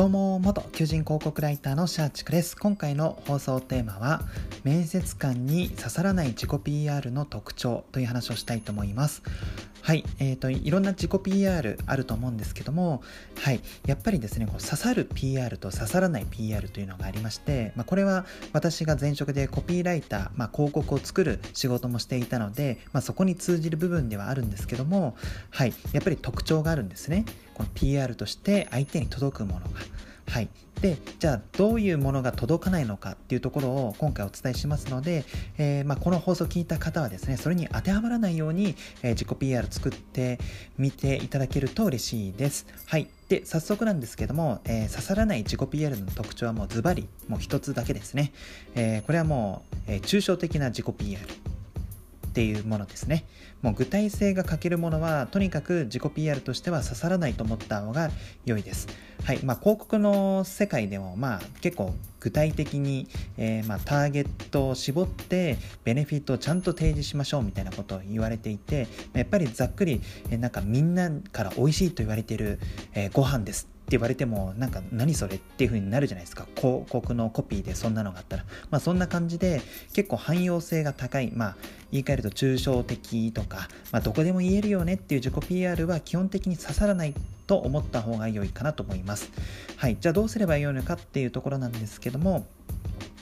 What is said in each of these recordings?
どうも元求人広告ライターのシャーチクです。今回の放送テーマは面接官に刺さらない自己 PR の特徴という話をしたいと思います。はい、えーと、いろんな自己 PR あると思うんですけども、はい、やっぱりですねこう刺さる PR と刺さらない PR というのがありまして、まあ、これは私が前職でコピーライター、まあ、広告を作る仕事もしていたので、まあ、そこに通じる部分ではあるんですけども、はい、やっぱり特徴があるんですねこの PR として相手に届くものが。はい、でじゃあどういうものが届かないのかっていうところを今回お伝えしますので、えー、まあ、この放送を聞いた方はですねそれに当てはまらないように、えー、自己 PR 作ってみていただけると嬉しいです。はい。で早速なんですけども、えー、刺さらない自己 PR の特徴はもうズバリもう一つだけですね、えこれはもう、え抽象的な自己 PR っていうものですね。もう具体性が欠けるものはとにかく自己 PR としては刺さらないと思った方が良いです。はい。まあ広告の世界でもまあ結構具体的に、えー、まあターゲットを絞ってベネフィットをちゃんと提示しましょうみたいなことを言われていてやっぱりざっくり、え、なんかみんなから美味しいと言われている、えー、ご飯ですって言われてもなんか何それっていう風になるじゃないですか。広告のコピーでそんなのがあったら。まあそんな感じで結構汎用性が高い。まあ言い換えると抽象的とか、まあ、どこでも言えるよねっていう自己 PR は基本的に刺さらないと思った方が良いかなと思います。はい。じゃあどうすればいいのかっていうところなんですけども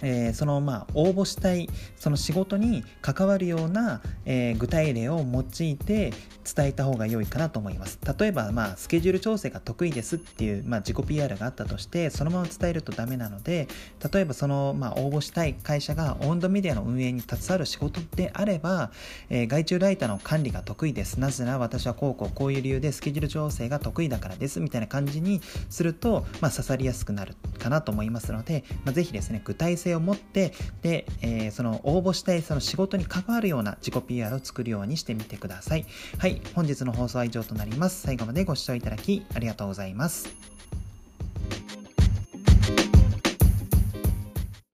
えー、そのまあ応募したいその仕事に関わるような、えー、具体例を用いて伝えた方が良いかなと思います。例えばまあスケジュール調整が得意ですっていう、まあ、自己 PR があったとしてそのまま伝えるとダメなので例えばその、まあ、応募したい会社がオンドメディアの運営に携わる仕事であれば、えー、外注ライターの管理が得意です。なぜなら私はこうこうこういう理由でスケジュール調整が得意だからですみたいな感じにすると、まあ、刺さりやすくなるかなと思いますので、まあ、ぜひですね具体性性を持ってで、えー、その応募したいその仕事に関わるような自己 PR を作るようにしてみてください。はい本日の放送は以上となります。最後までご視聴いただきありがとうございます。